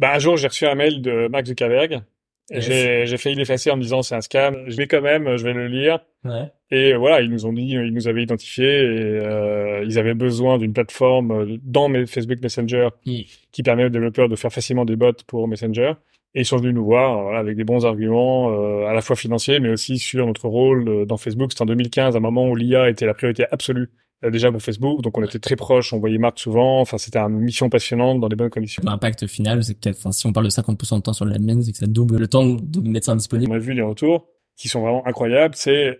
Bah, un jour, j'ai reçu un mail de Mark Zuckerberg. Yes. J'ai, j'ai failli l'effacer en me disant c'est un scam. Je vais quand même, je vais le lire. Ouais. Et voilà, ils nous ont dit, ils nous avaient identifiés et euh, ils avaient besoin d'une plateforme euh, dans mes Facebook Messenger qui permet aux développeurs de faire facilement des bots pour Messenger. Et ils sont venus nous voir voilà, avec des bons arguments, euh, à la fois financiers, mais aussi sur notre rôle euh, dans Facebook. C'était en 2015, un moment où l'IA était la priorité absolue déjà pour Facebook. Donc on était très proches, on voyait Marc souvent. Enfin, c'était une mission passionnante dans des bonnes conditions. L'impact final, c'est que enfin, si on parle de 50% de temps sur l'admin, c'est que ça double le temps de médecin disponible. On a vu les retours qui sont vraiment incroyables. C'est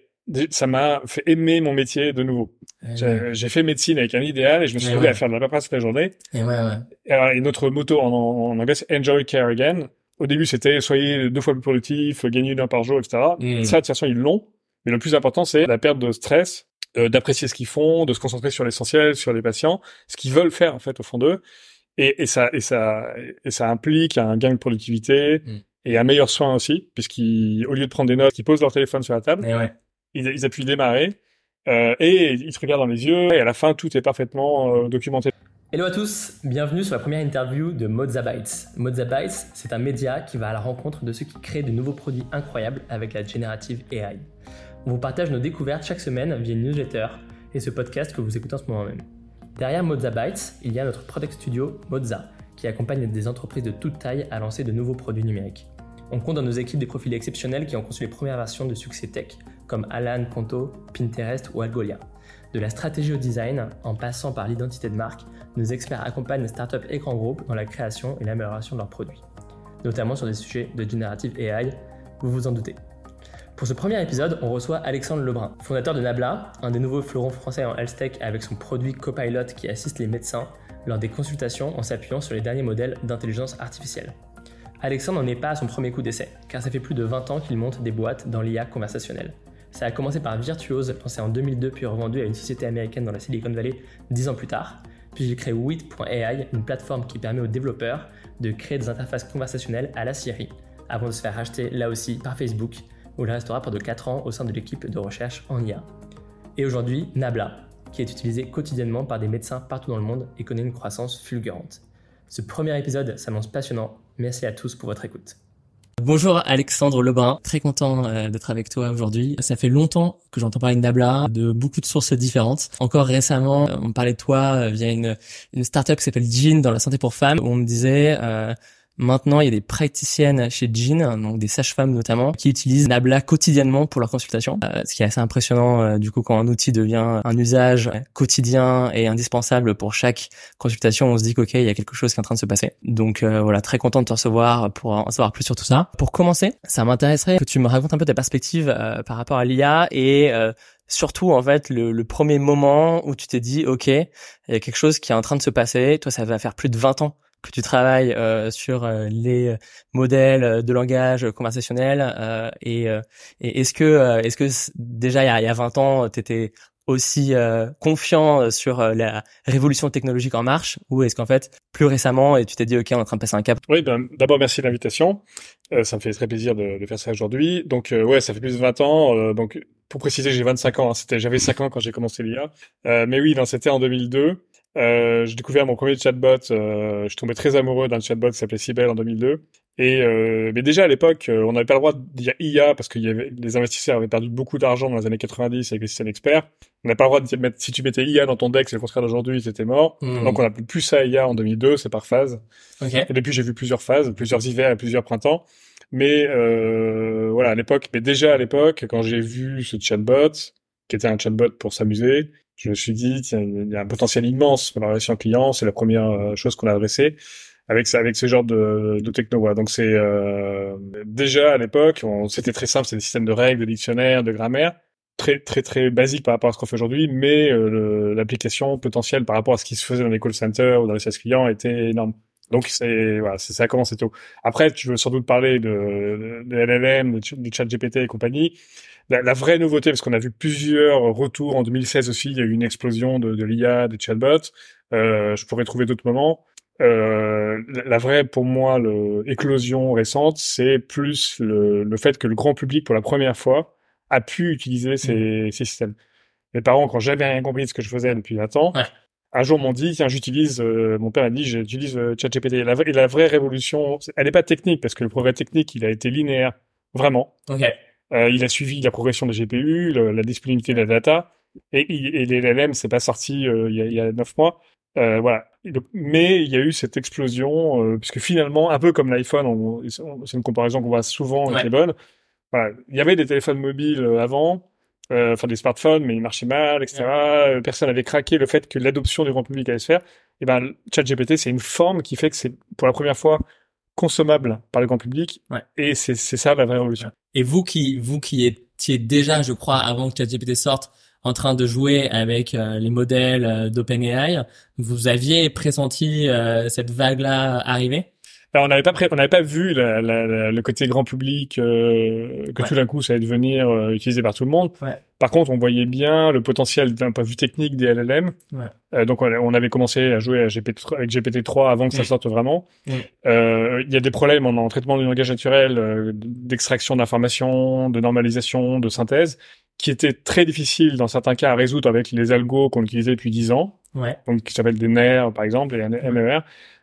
ça m'a fait aimer mon métier de nouveau. J'ai j'ai fait médecine avec un idéal et je me suis Ouais, trouvé ouais. à faire de la paperasse toute la journée. Et ouais, ouais. Et, alors, et notre motto en, en anglais, c'est Enjoy Care Again. Au début, c'était soyez deux fois plus productif, gagnez une heure par jour, etc. Mm. Ça, de toute façon, ils l'ont. Mais le plus important, c'est la perte de stress, euh, d'apprécier ce qu'ils font, de se concentrer sur l'essentiel, sur les patients, ce qu'ils veulent faire en fait au fond d'eux. Et, et ça, et ça, et ça implique un gain de productivité Mm. et un meilleur soin aussi, puisqu'ils, au lieu de prendre des notes, ils posent leur téléphone sur la table, ouais. ils, ils appuient démarrer. Euh, et ils se regardent dans les yeux, et à la fin, tout est parfaitement euh, documenté. Hello à tous, bienvenue sur la première interview de Mozabytes. Mozabytes, c'est un média qui va à la rencontre de ceux qui créent de nouveaux produits incroyables avec la générative AI. On vous partage nos découvertes chaque semaine via une newsletter et ce podcast que vous écoutez en ce moment même. Derrière Mozabytes, il y a notre product studio Moza, qui accompagne des entreprises de toute taille à lancer de nouveaux produits numériques. On compte dans nos équipes des profils exceptionnels qui ont conçu les premières versions de succès tech, comme Alan Conto, Pinterest ou Algolia. De la stratégie au design, en passant par l'identité de marque, nos experts accompagnent les startups et grands groupes dans la création et l'amélioration de leurs produits, notamment sur des sujets de Generative AI, vous vous en doutez. Pour ce premier épisode, on reçoit Alexandre Lebrun, fondateur de Nabla, un des nouveaux fleurons français en health tech avec son produit Copilot qui assiste les médecins lors des consultations en s'appuyant sur les derniers modèles d'intelligence artificielle. Alexandre n'en est pas à son premier coup d'essai, car ça fait plus de 20 ans qu'il monte des boîtes dans l'IA conversationnelle. Ça a commencé par Virtuose, lancé en 2002 puis revendu à une société américaine dans la Silicon Valley 10 ans plus tard. Puis il crée Wit.ai, une plateforme qui permet aux développeurs de créer des interfaces conversationnelles à la Siri, avant de se faire racheter là aussi par Facebook, où il restera pendant 4 ans au sein de l'équipe de recherche en IA. Et aujourd'hui, Nabla, qui est utilisé quotidiennement par des médecins partout dans le monde et connaît une croissance fulgurante. Ce premier épisode s'annonce passionnant. Merci à tous pour votre écoute. Bonjour Alexandre Lebrun, très content euh, d'être avec toi aujourd'hui. Ça fait longtemps que j'entends parler de Nabla, de beaucoup de sources différentes. Encore récemment, euh, on parlait de toi euh, via une, startup qui s'appelle Jean dans la santé pour femmes, où on me disait maintenant il y a des praticiennes chez Jean, donc des sages-femmes notamment, qui utilisent Nabla quotidiennement pour leurs consultations. Euh, ce qui est assez impressionnant euh, du coup quand un outil devient un usage quotidien et indispensable pour chaque consultation, on se dit qu'ok, il y a quelque chose qui est en train de se passer. Donc euh, voilà, très content de te recevoir pour en savoir plus sur tout ça. Pour commencer, ça m'intéresserait que tu me racontes un peu ta perspective par rapport à l'IA et surtout en fait le premier moment où tu t'es dit ok, il y a quelque chose qui est en train de se passer. Toi, ça va faire plus de 20 ans que tu travailles euh, sur euh, les modèles de langage conversationnel euh, et, euh, et est-ce que euh, est-ce que déjà il y a, il y a 20 ans t'étais aussi euh, confiant sur euh, la révolution technologique en marche ou est-ce qu'en fait plus récemment et tu t'es dit ok on est en train de passer un cap? Oui, ben, d'abord merci de l'invitation. Euh, ça me fait très plaisir de, de faire ça aujourd'hui. Donc euh, ouais, ça fait plus de 20 ans. euh, donc pour préciser, j'ai 25 ans. hein, c'était, j'avais 5 ans quand j'ai commencé l'IA. Euh, mais oui, c'était en 2002. Euh, j'ai découvert mon premier chatbot. Euh, je tombais très amoureux d'un chatbot qui s'appelait Sibel en 2002. Et euh, mais déjà à l'époque, euh, on n'avait pas le droit de dire IA parce que y avait, les investisseurs avaient perdu beaucoup d'argent dans les années 90 avec les systèmes experts. On n'a pas le droit de dire, mettre- si tu mettais IA dans ton deck, c'est le contraire d'aujourd'hui, c'était mort. Hmm. Donc on appelle plus ça IA en 2002, c'est par phase. ok Et depuis, j'ai vu plusieurs phases, plusieurs hivers et plusieurs printemps. Mais euh, voilà, à l'époque, mais déjà à l'époque, quand j'ai vu ce chatbot, qui était un chatbot pour s'amuser, je me suis dit, tiens, il y a un potentiel immense pour la relation client. C'est la première euh, chose qu'on a adressée avec ça, avec ce genre de, de techno. Voilà. Donc c'est euh, déjà à l'époque, c'était très simple, c'était des systèmes de règles, de dictionnaires, de grammaire, très très très basique par rapport à ce qu'on fait aujourd'hui, mais euh, l'application potentielle par rapport à ce qui se faisait dans les call centers ou dans les services clients était énorme. Donc c'est voilà, c'est ça a commencé tôt. Après, tu veux sans doute parler de, de LLM, de, ch- de ChatGPT et compagnie. La, la vraie nouveauté, parce qu'on a vu plusieurs retours en 2016 aussi, il y a eu une explosion de, de l'IA, des chatbots. Euh, je pourrais trouver d'autres moments. Euh, la, la vraie, pour moi, le, éclosion récente, c'est plus le, le fait que le grand public, pour la première fois, a pu utiliser ces, ces systèmes. Mes parents, quand j'avais rien compris de ce que je faisais depuis 20 ans, Ouais. un jour m'ont dit tiens j'utilise euh, mon père a dit j'utilise ChatGPT la, la vraie révolution elle n'est pas technique parce que le progrès technique il a été linéaire vraiment. Euh, il a suivi la progression des GPU le- la disponibilité de la data et, et les LLM c'est pas sorti euh, il y a il y a neuf mois euh, voilà mais il y a eu cette explosion euh, puisque finalement un peu comme l'iPhone on- c'est une comparaison qu'on voit souvent Ouais. qui est bonne voilà il y avait des téléphones mobiles avant euh, enfin des smartphones, mais ils marchaient mal, etc. Personne n'avait craqué le fait que l'adoption du grand public allait se faire. Et ben, ChatGPT, c'est une forme qui fait que c'est pour la première fois consommable par le grand public. Ouais. Et c'est c'est ça la vraie révolution. Et vous qui, vous qui étiez déjà, je crois, avant que ChatGPT sorte, en train de jouer avec euh, les modèles euh, d'OpenAI, vous aviez pressenti euh, cette vague-là arriver? Alors, on n'avait pas pré- on n'avait pas vu la- la- la- le côté grand public euh, que Ouais. tout d'un coup ça allait devenir euh, utilisé par tout le monde. Ouais. Par contre, on voyait bien le potentiel d'un point de vue technique des LLM. Ouais. Euh, donc, on, avait commencé à jouer à GPT, avec GPT-3 avant que ça sorte vraiment. Euh, Il y a des problèmes en, en traitement du langage naturel, euh, d'extraction d'informations, de normalisation, de synthèse, qui étaient très difficiles dans certains cas à résoudre avec les algos qu'on utilisait depuis 10 ans Ouais. donc qui s'appelle des NER par exemple et un MER.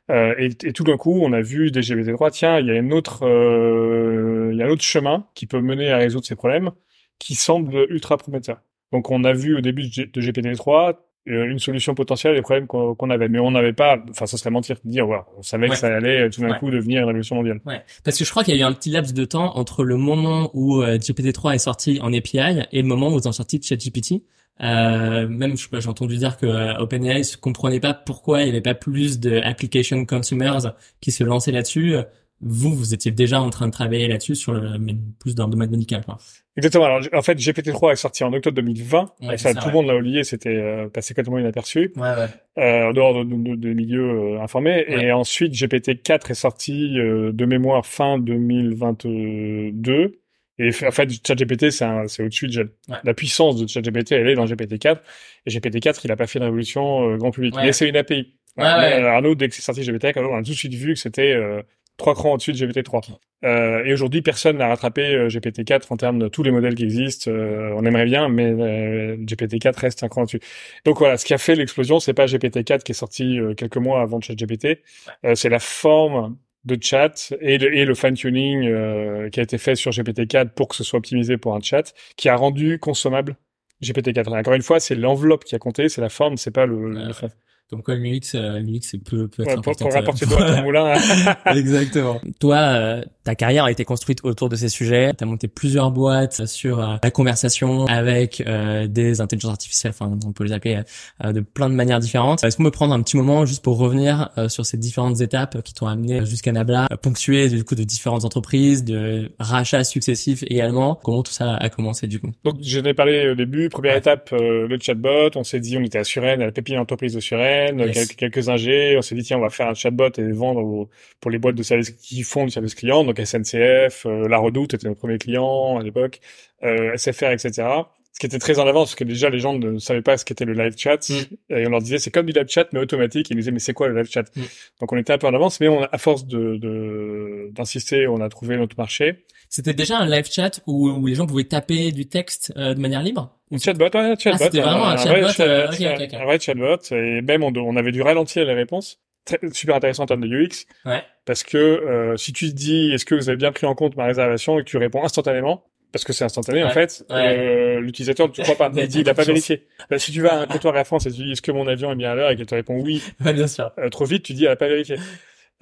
Euh, et, et tout d'un coup, on a vu des GPT-3, tiens, il y a une autre, euh, il y a un autre chemin qui peut mener à résoudre ces problèmes, qui semble ultra prometteur. Donc, on a vu au début de G- de GPT-3 euh, une solution potentielle des problèmes qu'on avait, mais on n'avait pas, enfin, ça serait mentir de dire, voilà, on savait Ouais. que ça allait euh, tout d'un Ouais. coup devenir une révolution mondiale. Ouais, parce que je crois qu'il y a eu un petit laps de temps entre le moment où euh, GPT-3 est sorti en API et le moment où ils ont sorti ChatGPT. Euh, même, je sais pas, j'ai entendu dire que euh, OpenAI ne comprenait pas pourquoi il n'y avait pas plus de application consumers qui se lançaient là-dessus. Vous, vous étiez déjà en train de travailler là-dessus sur le, plus dans le domaine médical, quoi. Exactement. Alors, en fait, GPT-3 est sorti en octobre 2020. Ouais, ça, ça, tout ouais. le monde l'a oublié, c'était euh, passé complètement inaperçu. Ouais, ouais. euh, en dehors de, de- de- des milieux euh, informés. Et ensuite, GPT-4 est sorti euh, de mémoire fin 2022. Et en fait, ChatGPT, c'est au-dessus de Ouais. la puissance de ChatGPT, elle est dans GPT-4. Et GPT-4, il a pas fait de révolution euh, grand public. Ouais. Mais c'est une API. Ouais, Arnaud, dès que c'est sorti GPT-4, on a tout de suite vu que c'était euh, trois crans au-dessus de GPT-3. Euh, et aujourd'hui, personne n'a rattrapé euh, GPT-4 en termes de tous les modèles qui existent. Euh, on aimerait bien, mais euh, GPT-4 reste un cran au-dessus. Donc voilà, ce qui a fait l'explosion, c'est pas GPT-4 qui est sorti euh, quelques mois avant ChatGPT, euh, c'est la forme de chat et le, et le fine-tuning euh, qui a été fait sur GPT-4 pour que ce soit optimisé pour un chat, qui a rendu consommable GPT-4. Encore une fois, c'est l'enveloppe qui a compté, c'est la forme, c'est pas le, le Ouais, fond. Donc quoi, l'UX, euh, l'UX peut, peut être Ouais, important. pour rapporter l'eau à ton moulin. Exactement. Toi, euh, ta carrière a été construite autour de ces sujets. Tu as monté plusieurs boîtes sur euh, la conversation avec euh, des intelligences artificielles, enfin on peut les appeler euh, de plein de manières différentes. Est-ce qu'on peut prendre un petit moment juste pour revenir euh, sur ces différentes étapes qui t'ont amené jusqu'à Nabla, euh, ponctuées du coup de différentes entreprises, de rachats successifs également? Comment tout ça a commencé du coup? Donc, je n'ai parlé au début. Première Ouais. étape, euh, le chatbot. On s'est dit, on était à Suresnes, à la pépinière entreprise de Suresnes, Yes. quelques, quelques ingés. On s'est dit, tiens, on va faire un chatbot et vendre pour les boîtes de services qui font du service client. Donc, SNCF, euh, La Redoute était notre premier client à l'époque, euh, SFR, etc. Ce qui était très en avance, parce que déjà, les gens ne savaient pas ce qu'était le live chat. Mm. Et on leur disait, c'est comme du live chat, mais automatique. Ils nous disaient, mais c'est quoi le live chat? Mm. Donc, on était un peu en avance, mais on, a- à force de, de- d'insister, on a trouvé notre marché. C'était déjà un live chat où, où les gens pouvaient taper du texte euh, de manière libre? Un chatbot, ouais, un chatbot. Ah, c'était vraiment un chatbot, chat- euh, ok, ok. Un vrai chatbot. Et même, on, on avait dû ralentir les réponses. Très, super intéressant en termes de UX. Ouais. Parce que euh, si tu te dis, est-ce que vous avez bien pris en compte ma réservation et que tu réponds instantanément, parce que c'est instantané en fait, ouais. euh, l'utilisateur ne te croit pas. Il dit, il a pas vérifié. Bah, si tu vas à un comptoir Air France et tu dis, est-ce que mon avion est bien à l'heure et qu'elle te répond oui, Ouais, bien sûr. euh, trop vite, tu dis, elle a pas vérifié.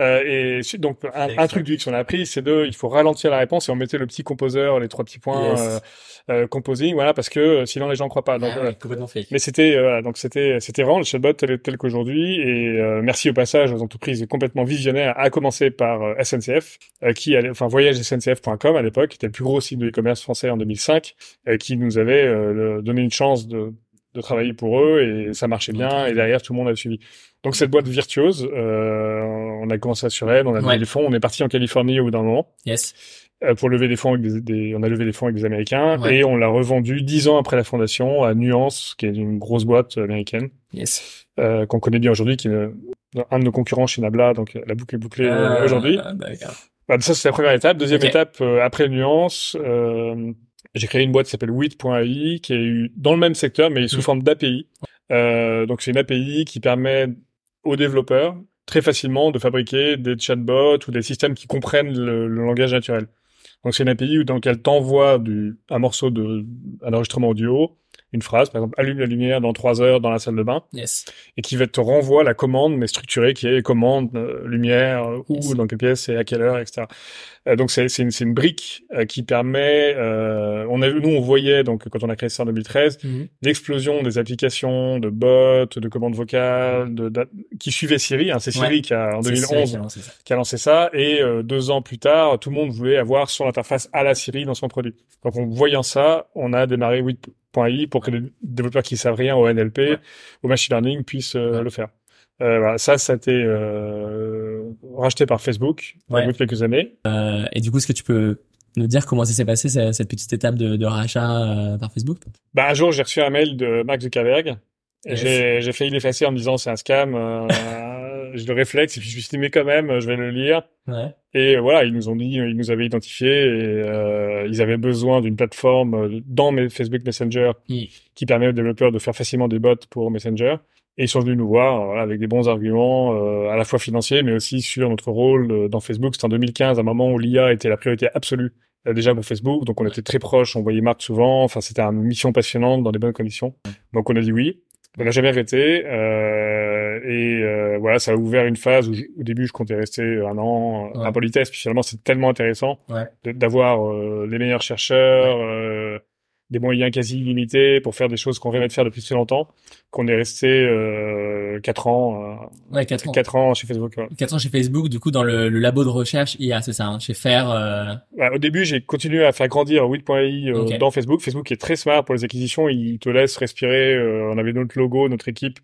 Euh, et donc un, un truc du X qu'on a appris, c'est de, il faut ralentir la réponse et on mettait le petit composeur, les trois petits points Yes. euh, euh, composing, voilà, parce que euh, sinon les gens croient pas. Donc, Ah euh, complètement fake. mais c'était voilà, donc c'était c'était vraiment le chatbot tel, tel qu'aujourd'hui et euh, merci au passage aux entreprises complètement visionnaires à commencer par SNCF euh, qui allait- enfin voyagesncf.com à l'époque qui était le plus gros site de e-commerce français en 2005 euh, qui nous avait euh, donné une chance de de travailler pour eux et ça marchait bien et derrière tout le monde a suivi. Donc cette boîte virtuose, euh, on a commencé à sur elle, on a levé Ouais. des fonds, on est parti en Californie au bout d'un moment Yes. euh, pour lever des fonds avec des, des- on a levé des fonds avec des Américains Ouais. et on l'a revendu dix ans après la fondation à Nuance, qui est une grosse boîte américaine Yes. euh, qu'on connaît bien aujourd'hui, qui est un de nos concurrents chez Nabla, donc la boucle est bouclée euh, Ah, aujourd'hui. Bah, ça c'est la première étape. Deuxième étape après Nuance, euh, j'ai créé une boîte qui s'appelle Wit.ai qui est dans le même secteur mais sous Mm. forme d'API. Euh, donc c'est une API qui permet aux développeurs très facilement de fabriquer des chatbots ou des systèmes qui comprennent le, le langage naturel. Donc c'est une API dans laquelle t'envoies un morceau de un enregistrement audio une phrase, par exemple, allume la lumière dans trois heures dans la salle de bain, Yes. et qui va te renvoie la commande, mais structurée, qui est commande, euh, lumière, euh, où, Yes. dans quelle pièce et à quelle heure, etc. Euh, donc c'est une, une brique euh, qui permet, euh, on a, nous on voyait donc quand on a créé ça en 2013, Mhm. l'explosion des applications de bots, de commandes vocales, de, d'a- qui suivaient Siri. Hein, c'est Siri Ouais. qui a en C'est 2011 ça qui a lancé ça. qui a lancé ça et euh, deux ans plus tard, tout le monde voulait avoir son interface à la Siri dans son produit. Donc en voyant ça, on a démarré 8.i pour que les développeurs qui savent rien au NLP, Ouais. au machine learning puissent Ouais. le faire. Euh, voilà, ça, ça a été euh, racheté par Facebook Ouais. au bout de quelques années. Euh, et du coup, est-ce que tu peux nous dire comment ça s'est passé ce- cette petite étape de, de rachat euh, par Facebook? Bah, un jour, j'ai reçu un mail de Mark Zuckerberg. Et Yes. J'ai, failli l'effacer en me disant c'est un scam. Euh, j'ai le réflexe et puis je me suis dit mais quand même, je vais le lire. Ouais. Et voilà, ils nous ont dit, ils nous avaient identifiés et euh, ils avaient besoin d'une plateforme euh, dans mes Facebook Messenger Mm. qui permet aux développeurs de faire facilement des bots pour Messenger. Et ils sont venus nous voir euh, voilà, avec des bons arguments, euh, à la fois financiers, mais aussi sur notre rôle euh, dans Facebook. C'était en 2015, un moment où l'IA était la priorité absolue euh, déjà pour Facebook. Donc on était très proches, on voyait Marc souvent. Enfin, c'était une mission passionnante dans des bonnes conditions. Donc on a dit oui. On n'a jamais arrêté. Euh, et euh, voilà, ça a ouvert une phase où je- au début je comptais rester un an Ouais. à politesse. Puis finalement c'est tellement intéressant Ouais. d'avoir euh, les meilleurs chercheurs, euh, des moyens quasi illimités pour faire des choses qu'on rêvait de faire depuis très longtemps, qu'on est resté euh, quatre ans, Ouais, euh, 4 ans. quatre ans chez Facebook. ouais. 4 ans chez Facebook, du coup, dans le, le labo de recherche IA, c'est ça, hein, chez Faire. Euh... Bah, au début, j'ai continué à faire grandir 8.ai euh, dans Facebook. Facebook est très smart pour les acquisitions. Il te laisse respirer. euh, on avait notre logo, notre équipe.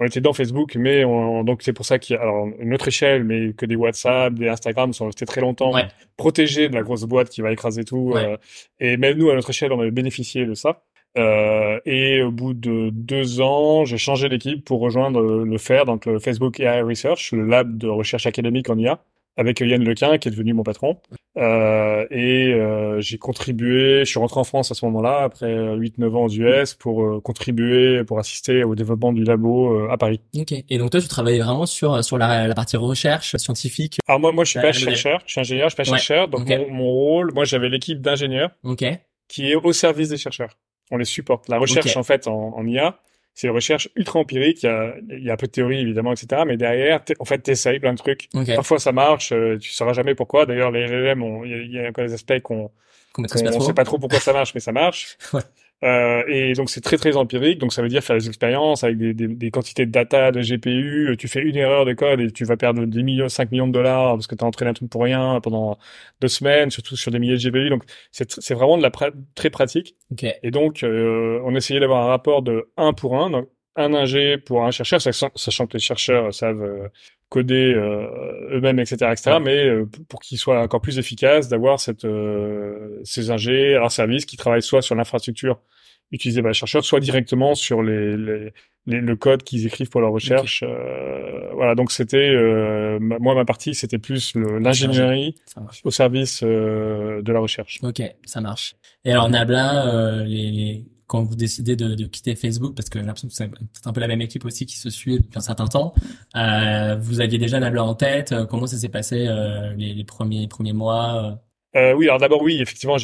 On était dans Facebook, mais on, donc c'est pour ça qu'il y a alors une autre échelle, mais que des WhatsApp, des Instagram sont restés très longtemps Ouais. protégés de la grosse boîte qui va écraser tout. Ouais. euh, et même nous, à notre échelle, on avait bénéficié de ça. Euh, et au bout de deux ans, j'ai changé d'équipe pour rejoindre le, le FAIR, donc le Facebook AI Research, le lab de recherche académique en IA, avec Yann Lequin, qui est devenu mon patron. Euh, et euh, j'ai contribué, je suis rentré en France à ce moment-là, après 8-9 ans aux US, pour euh, contribuer, pour assister au développement du labo euh, à Paris. Ok. Et donc toi, tu travailles vraiment sur sur la, la partie recherche scientifique? Alors moi, moi, je suis pas chercheur, je suis ingénieur, je suis pas Ouais. chercheur, donc mon, mon rôle, moi, j'avais l'équipe d'ingénieurs Ok. qui est au service des chercheurs. On les supporte. La recherche, en fait, en, en IA, c'est une recherche ultra empirique. Il y a, il y a un peu de théorie, évidemment, etc. Mais derrière, en fait, t'essayes plein de trucs. Parfois, ça marche. euh, tu sauras jamais pourquoi. D'ailleurs, les LLM, il y y a encore des aspects qu'on on trop. sait pas trop pourquoi ça marche, mais ça marche. Ouais. Euh, et donc c'est très très empirique, donc ça veut dire faire des expériences avec des, des, des quantités de data, de GPU. Tu fais une erreur de code et tu vas perdre 10 millions, 5 millions de dollars parce que tu as entraîné un truc pour rien pendant deux semaines, surtout sur des milliers de GPU. Donc c'est vraiment de la pra- très pratique. Ok. Et donc euh, on essayait d'avoir un rapport de 1 pour 1, donc un ingé pour un chercheur, sachant, que les chercheurs savent euh, coder euh, eux-mêmes, etc., etc. Ouais. Mais pour qu'ils soient encore plus efficaces, d'avoir cette euh, ces ingés à leur service qui travaillent soit sur l'infrastructure utilisée par les chercheurs, soit directement sur les, les, les- le code qu'ils écrivent pour leur recherche. Euh, voilà, donc c'était euh, moi ma partie, c'était plus l'ingénierie au service euh, de la recherche. Ok, ça marche. Et alors Nabla, les, les- quand vous décidez de, de quitter Facebook, parce que j'ai l'impression que c'est un peu la même équipe aussi qui se suit depuis un certain temps, vous aviez déjà Nabla en tête. Comment ça s'est passé les, les premiers premiers mois euh Euh, oui, alors d'abord oui, effectivement,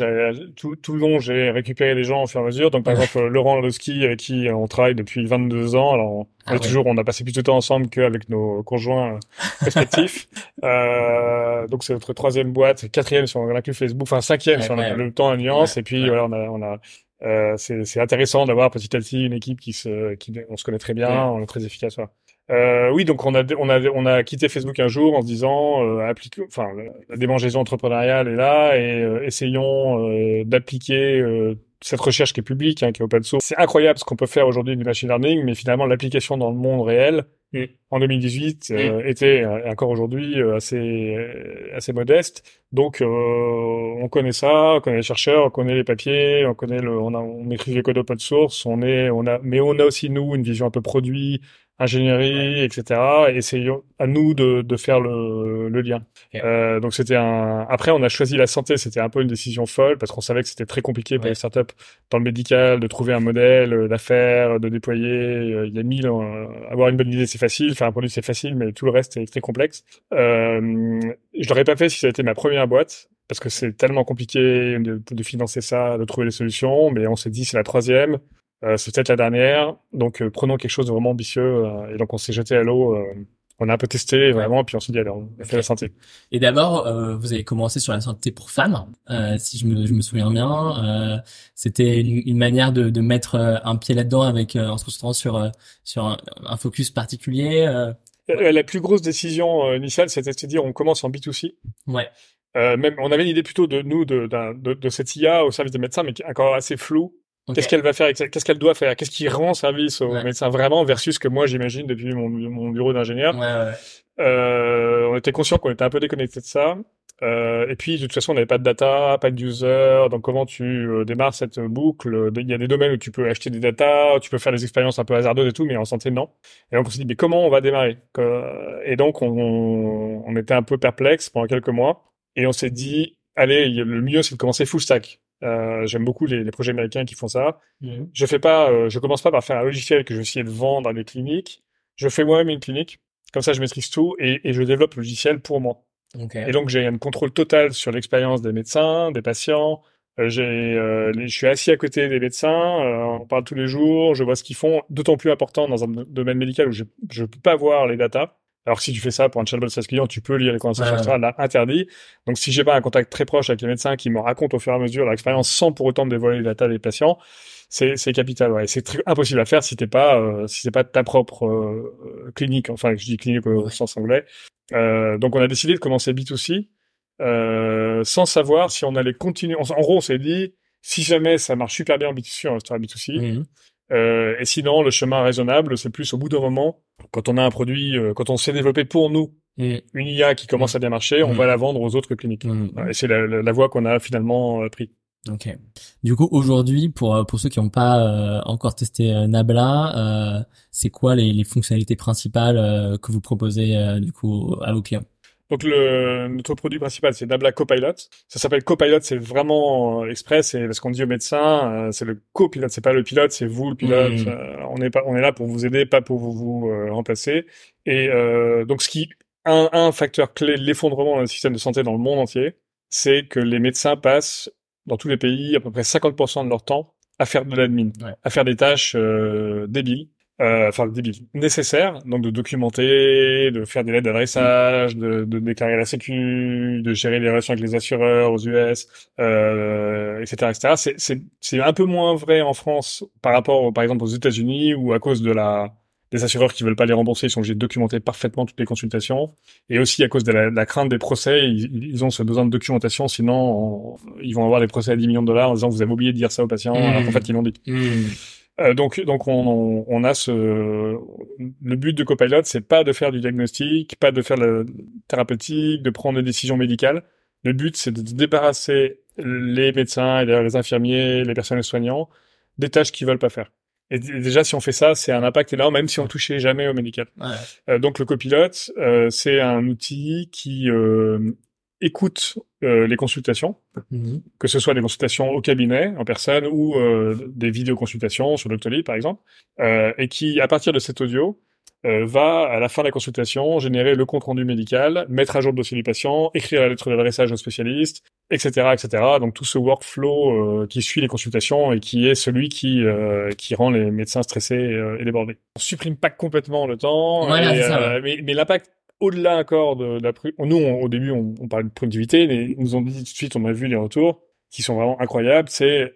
tout, tout le long j'ai récupéré les gens au fur et à mesure. Donc par Ouais. exemple Laurent Lowski avec qui on travaille depuis 22 ans. Alors on Ah ouais. toujours, on a passé plus de temps ensemble qu'avec nos conjoints euh, respectifs. euh, donc c'est notre troisième boîte, quatrième si on inclut Facebook, enfin cinquième si on a Incroyable. le temps à nuance. Ouais, Et puis ouais. voilà, on a, on a euh, c'est c'est intéressant d'avoir petit à petit une équipe qui se, qui on se connaît très bien, Ouais. on est très efficace. voilà. Euh, oui, donc on a on a on a quitté Facebook un jour en se disant euh, applique enfin la démangeaison entrepreneuriale est là et euh, essayons euh, d'appliquer euh, cette recherche qui est publique, hein, qui est open source. C'est incroyable ce qu'on peut faire aujourd'hui du machine learning, mais finalement l'application dans le monde réel mm. en 2018 euh, était encore aujourd'hui assez assez modeste. Donc on connaît ça, on connaît les chercheurs, on connaît les papiers, on connaît le, on, a, on maîtrise les codes open source, on est, on a, mais on a aussi nous une vision un peu produit, ingénierie, etc. Et c'est à nous de, de faire le, le lien. Euh, donc c'était un. Après, on a choisi la santé. C'était un peu une décision folle parce qu'on savait que c'était très compliqué pour les startups dans le médical de trouver un modèle euh, d'affaires, de déployer. Euh, il y a mille. Euh, avoir une bonne idée, c'est facile. Faire un produit, c'est facile, mais tout le reste est très complexe. Euh, je l'aurais pas fait si ça a été ma première boîte parce que c'est tellement compliqué de, financer ça, de trouver les solutions. Mais on s'est dit c'est la troisième. Euh, c'est peut-être la dernière, donc euh, prenons quelque chose de vraiment ambitieux. Euh, et donc on s'est jeté à l'eau. On a un peu testé vraiment, puis on s'est dit allez, on fait la santé. Et d'abord, vous avez commencé sur la santé pour femmes, si je me, je me, souviens bien. C'était une, une, manière de, de, mettre un pied là-dedans avec en se concentrant sur sur un, un focus particulier. La plus grosse décision initiale, c'était de se dire on commence en B2C. Ouais. Euh, même, on avait une idée plutôt de nous de, de, de, cette IA au service des médecins, mais qui est encore assez floue. Qu'est-ce qu'elle va faire Qu'est-ce qu'elle doit faire? Qu'est-ce qui rend service aux médecins vraiment versus ce que moi j'imagine depuis mon, mon bureau d'ingénieur? Ouais, ouais. Euh, on était conscient qu'on était un peu déconnecté de ça. Euh, et puis de toute façon, on n'avait pas de data, pas de user. Donc comment tu euh, démarres cette boucle? Il y a des domaines où tu peux acheter des data, tu peux faire des expériences un peu hasardeuses et tout, mais en santé non. Et donc on s'est dit mais comment on va démarrer? Et donc on, on était un peu perplexe pendant quelques mois. Et on s'est dit allez, le mieux c'est de commencer full stack. Euh, J'aime beaucoup les, les, projets américains qui font ça. Mhm. Je fais pas, euh, je commence pas par faire un logiciel que je vais essayer de vendre à des cliniques. Je fais moi-même une clinique. Comme ça, je maîtrise tout et, et je développe le logiciel pour moi. Okay. Et donc, j'ai un contrôle total sur l'expérience des médecins, des patients. Euh, euh, je suis assis à côté des médecins. on parle tous les jours. Je vois ce qu'ils font. D'autant plus important dans un domaine médical où je ne peux pas voir les datas. Alors que si tu fais ça pour un chatbot SaaS client, tu peux lire les conversations, ouais. là, interdit. Donc si j'ai pas un contact très proche avec les médecins qui me racontent au fur et à mesure leur expérience sans pour autant me dévoiler les data des patients, c'est c'est capital. Ouais. C'est impossible à faire si t'es pas euh, si c'est pas ta propre euh, clinique. Enfin, je dis clinique au sens anglais. Euh, donc on a décidé de commencer B2C euh, sans savoir si on allait continuer. En, gros, on s'est dit si jamais ça marche super bien en B2C, on restera B2C. Euh, et sinon, le chemin raisonnable, c'est plus au bout d'un moment, quand on a un produit, euh, quand on s'est développé pour nous, mm. une IA qui commence mm. à bien marcher, on mm. va la vendre aux autres cliniques. Et c'est la, la, voie qu'on a finalement euh, pris. Ok. Du coup, aujourd'hui, pour euh, pour ceux qui n'ont pas encore testé Nabla, c'est quoi les, les, fonctionnalités principales que vous proposez du coup à vos clients? Donc le, notre produit principal, c'est Nabla Copilot. Ça s'appelle Copilot, c'est vraiment euh, express, c'est parce qu'on dit aux médecins, euh, c'est le copilote, c'est pas le pilote, c'est vous le pilote. Mmh. Euh, on est pas, on est là pour vous aider, pas pour vous, vous remplacer. Et donc ce qui un, un facteur clé de l'effondrement d'un système de santé dans le monde entier, c'est que les médecins passent dans tous les pays à peu près 50% de leur temps à faire de l'admin, à faire des tâches débiles enfin débile, nécessaire, donc de documenter, de faire des lettres d'adressage, de, de, déclarer la sécu, de gérer les relations avec les assureurs aux US, euh, etc., etc. C'est, c'est, un peu moins vrai en France par rapport, par exemple, aux États-Unis, où à cause de la des assureurs qui veulent pas les rembourser, ils sont obligés de documenter parfaitement toutes les consultations, et aussi à cause de la, crainte des procès, ils, ont ce besoin de documentation, sinon ils vont avoir des procès à 10 millions de dollars en disant vous avez oublié de dire ça aux patients, alors qu'en mmh. fait ils l'ont dit. Mmh. Euh, donc, donc on, on, a ce. Le but de Copilot, c'est pas de faire du diagnostic, pas de faire la thérapeutique, de prendre des décisions médicales. Le but, c'est de débarrasser les médecins, les infirmiers, les personnels soignants des tâches qu'ils veulent pas faire. Et déjà, si on fait ça, c'est un impact énorme, même si on touchait jamais au médical. Ouais. Euh, donc, le copilote, euh, c'est un outil qui euh, écoute euh, les consultations, mhm. que ce soit des consultations au cabinet en personne ou euh, des vidéoconsultations sur Doctolib par exemple, euh, et qui à partir de cet audio euh, va à la fin de la consultation générer le compte rendu médical, mettre à jour le dossier du patient, écrire la lettre d'adressage au spécialiste, etc., etc. Donc tout ce workflow qui suit les consultations et qui est celui qui qui rend les médecins stressés et débordés. On supprime pas complètement le temps, mais, mais l'impact au-delà encore de, la nous au début on, on parlait de productivité mais nous ont dit tout de suite on a vu les retours qui sont vraiment incroyables c'est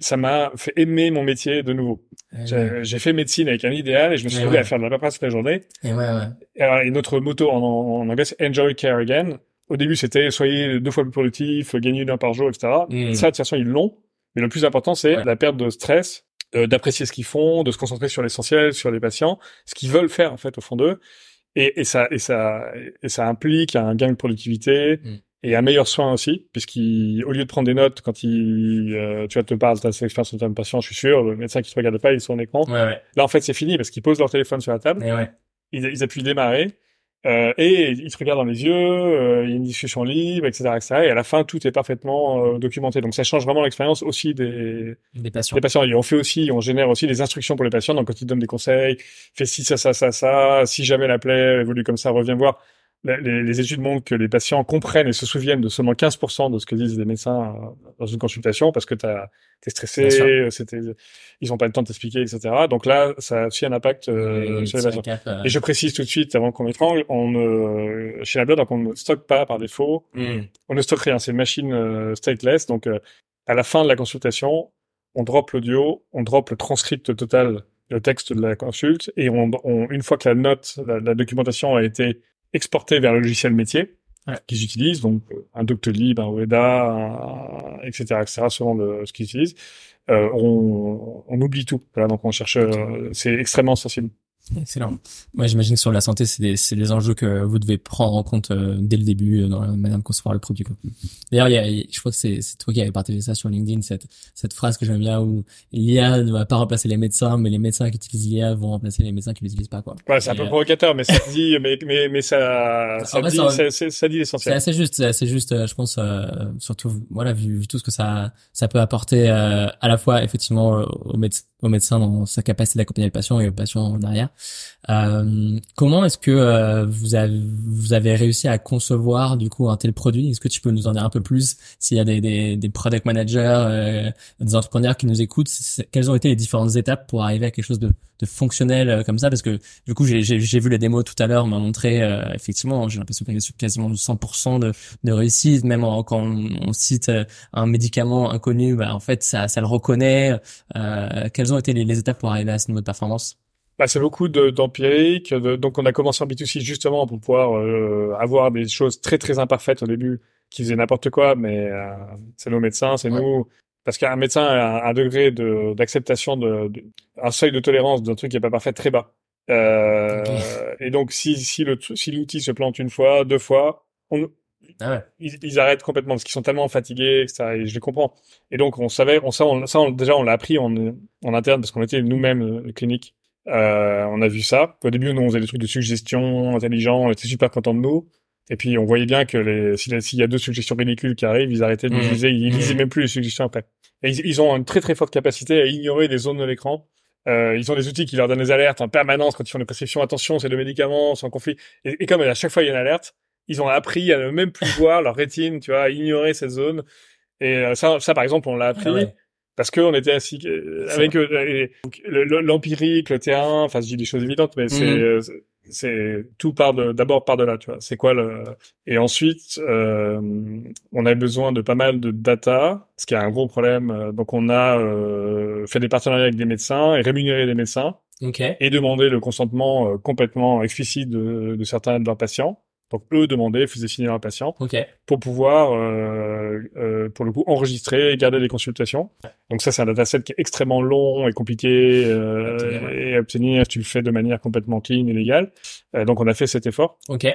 ça m'a fait aimer mon métier de nouveau. Eh j'ai fait médecine avec un idéal et je me suis trouvé eh à faire de la paperasse toute la journée. Et, eh. Et, notre motto en, en, anglais, c'est Enjoy Care Again. Au début, c'était soyez deux fois plus productif, gagnez une heure par jour, etc. Mm. Ça, de toute façon, ils l'ont. Mais le plus important, c'est la perte de stress euh, d'apprécier ce qu'ils font, de se concentrer sur l'essentiel, sur les patients, ce qu'ils veulent faire en fait au fond d'eux, et, et ça et ça et ça implique un gain de productivité. Mm. Et un meilleur soin aussi, puisqu'au lieu de prendre des notes quand il, euh, tu vas te parler de ta expérience sur ton patient, je suis sûr, le médecin qui te regarde pas, il est sur son écran. Ouais, ouais. Là, en fait, c'est fini parce qu'ils posent leur téléphone sur la table, Et ouais. ils, ils appuient démarrer, euh, et ils te regardent dans les yeux, euh, il y a une discussion libre, etc., etc. Et à la fin, tout est parfaitement euh, documenté. Donc, ça change vraiment l'expérience aussi des, Des patients. des patients. Et on fait aussi, on génère aussi des instructions pour les patients. Donc, quand ils donnent des conseils, fais ci, ça, ça, ça, ça. Si jamais la plaie évolue comme ça, reviens voir. Les, les- études montrent que les patients comprennent et se souviennent de seulement 15% de ce que disent les médecins euh, dans une consultation parce que t'as, t'es stressé, euh, ils ont pas le temps de t'expliquer, etc. Donc là, ça a aussi un impact euh, Et sur les patients. euh, Et je précise tout de suite, avant qu'on m'étrangle, on ne, chez la donc on ne stocke pas par défaut. mm. On ne stocke rien. C'est une machine euh, stateless. Donc, euh, à la fin de la consultation, on drop l'audio, on drop le transcript total, le texte de la consulte, et on, on- une fois que la note, la, la documentation a été exportée vers le logiciel métier Ouais. qu'ils utilisent, donc euh, un Doctolib, un Ueda, un- etc., etc., selon le, ce qu'ils utilisent, euh, on, on oublie tout. Voilà, donc on cherche, euh, c'est extrêmement sensible. Excellent. Moi, j'imagine que sur la santé, c'est des, c'est des enjeux que vous devez prendre en compte euh, dès le début euh, dans la manière de concevoir le produit. quoi. D'ailleurs, il y a, je crois que c'est, c'est toi qui avais partagé ça sur LinkedIn, cette, cette phrase que j'aime bien où l'IA ne va pas remplacer les médecins, mais les médecins qui utilisent l'IA vont remplacer les médecins qui l'utilisent pas. Quoi. Ouais, c'est un peu euh, provocateur, mais ça dit, mais, mais, mais ça, ça, vrai, dit, ça- ça, dit C'est l'essentiel. assez juste, c'est assez juste, euh, je pense, euh, surtout, voilà, vu, vu tout ce que ça, ça peut apporter euh, à la fois effectivement euh, au, méde- au médecin dans sa capacité d'accompagner le patient et au patient en arrière. Euh, comment est-ce que euh, vous avez, vous avez réussi à concevoir du coup un tel produit? Est-ce que tu peux nous en dire un peu plus? S'il y a des, des, des product managers, euh, des entrepreneurs qui nous écoutent, quelles ont été les différentes étapes pour arriver à quelque chose de, de fonctionnel euh, comme ça? Parce que du coup, j'ai vu les démos tout à l'heure, m'a montré euh, effectivement, j'ai l'impression qu'il y a quasiment 100% de, de réussite, même quand on, cite un médicament inconnu, bah, en fait, ça, ça le reconnaît. Quelles ont été les étapes pour arriver à ce niveau de performance? Bah, c'est beaucoup de- d'empirique. de- donc, on a commencé en B2C justement pour pouvoir euh, avoir des choses très très imparfaites au début qui faisaient n'importe quoi, mais euh, c'est nos médecins, c'est Ouais. nous. Parce qu'un médecin a un, un degré de d'acceptation de, de- un seuil de tolérance d'un truc qui est pas parfait très bas. Euh. Et donc, si si le si l'outil se plante une fois, deux fois, on, Ah ouais. ils, ils arrêtent complètement parce qu'ils sont tellement fatigués, etc. Et je les comprends. Et donc on savait, on ça, on, ça on- déjà on l'a appris en, en interne parce qu'on était nous-mêmes euh, clinique. Euh, on a vu ça. Au début, nous on faisait des trucs de suggestion intelligents, on était super contents de nous. Et puis on voyait bien que les, s'il y a- s'il y a deux suggestions ridicules qui arrivent, ils arrêtaient de Mhm. l'utiliser, ils lisaient Mhm. même plus les suggestions après. Et ils, ils ont une très très forte capacité à ignorer des zones de l'écran. Euh, ils ont des outils qui leur donnent des alertes en permanence quand ils font des prescriptions. Attention, c'est le médicament, c'est en conflit. Et, et comme à chaque fois il y a une alerte, ils ont appris à ne même plus voir leur rétine, tu vois, à ignorer cette zone. Et euh, ça, ça par exemple, on l'a appris Ah ouais. Parce qu'on était assis avec l'empirique, le terrain. Enfin, je dis des choses évidentes, mais c'est Mhm. euh, c'est- c'est tout part de d'abord par de là, tu vois. C'est quoi le et ensuite euh, on a besoin de pas mal de data, ce qui est un gros problème. Euh, Donc on a euh, fait des partenariats avec des médecins et rémunéré des médecins Ok. et demander le consentement euh, complètement explicite de, de certains de leurs patients. Donc eux demandaient, faisaient signer leurs patients Ok. pour pouvoir, euh, euh, pour le coup, enregistrer et garder les consultations. Donc ça, c'est un dataset qui est extrêmement long et compliqué euh, Obtenir, ouais. et à obtenir. Tu le fais de manière complètement clean et légale. Euh, donc on a fait cet effort. Ok.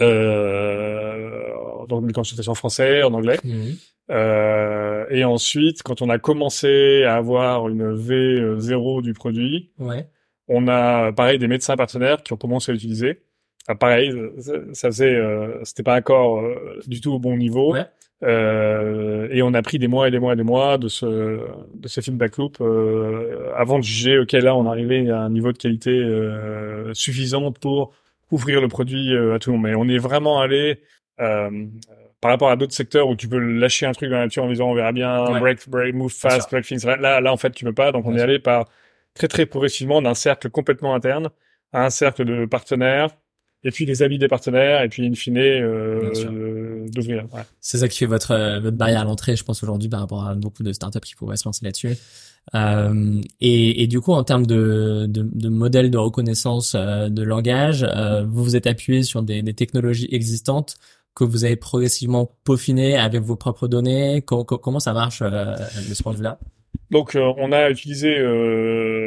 Euh, donc des consultations français, en anglais. Mhm. Euh, et ensuite, quand on a commencé à avoir une V0 du produit, Ouais. on a pareil des médecins partenaires qui ont commencé à l'utiliser. Ah, pareil, ça, faisait, euh, c'était pas encore euh, du tout au bon niveau. Ouais. Euh, et on a pris des mois et des mois et des mois de ce de ce feedback loop euh, avant de juger ok là on arrivait à un niveau de qualité euh, suffisant pour ouvrir le produit euh, à tout le monde. Mais on est vraiment allé euh, par rapport à d'autres secteurs où tu peux lâcher un truc dans la nature en disant on verra bien Ouais. break break move fast break things. Là, là là, en fait tu peux pas donc on Bien est sûr. allé par très très progressivement d'un cercle complètement interne à un cercle de partenaires et puis les amis des partenaires et puis in fine euh, euh, d'ouvrir. Ouais. C'est ça qui fait votre euh, votre barrière à l'entrée, je pense aujourd'hui par rapport à beaucoup de startups qui pourraient se lancer là-dessus. Euh, et, et du coup, en termes de, de, de modèle de reconnaissance euh, de langage, euh, vous vous êtes appuyé sur des, des technologies existantes que vous avez progressivement peaufinées avec vos propres données. Co- co- comment ça marche euh, de ce point de vue-là? Donc on a utilisé euh,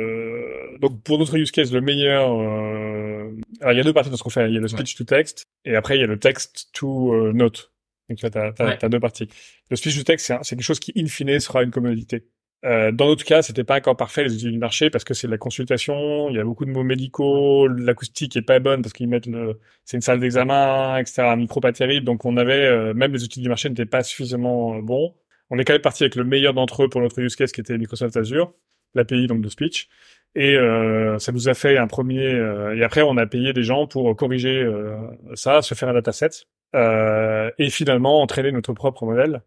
donc pour notre use case le meilleur. Euh, alors il y a deux parties dans ce qu'on fait. Il y a le speech to text et après il y a le text to euh, note. Donc tu as, t'as, Ouais. t'as deux parties. Le speech to text c'est, quelque chose qui in fine sera une commodité. Euh, dans notre cas, c'était pas encore parfait les études du marché parce que c'est de la consultation, il y a beaucoup de mots médicaux, l'acoustique est pas bonne parce qu'ils mettent le, c'est une salle d'examen, etc. Un micro pas terrible, donc on avait euh, même les études du marché n'étaient pas suffisamment euh, bons. On est quand même parti avec le meilleur d'entre eux pour notre use case qui était Microsoft Azure, l'API donc de speech, et euh, ça nous a fait un premier. euh, et après, on a payé des gens pour corriger euh, ça, se faire un dataset, euh, et finalement entraîner notre propre modèle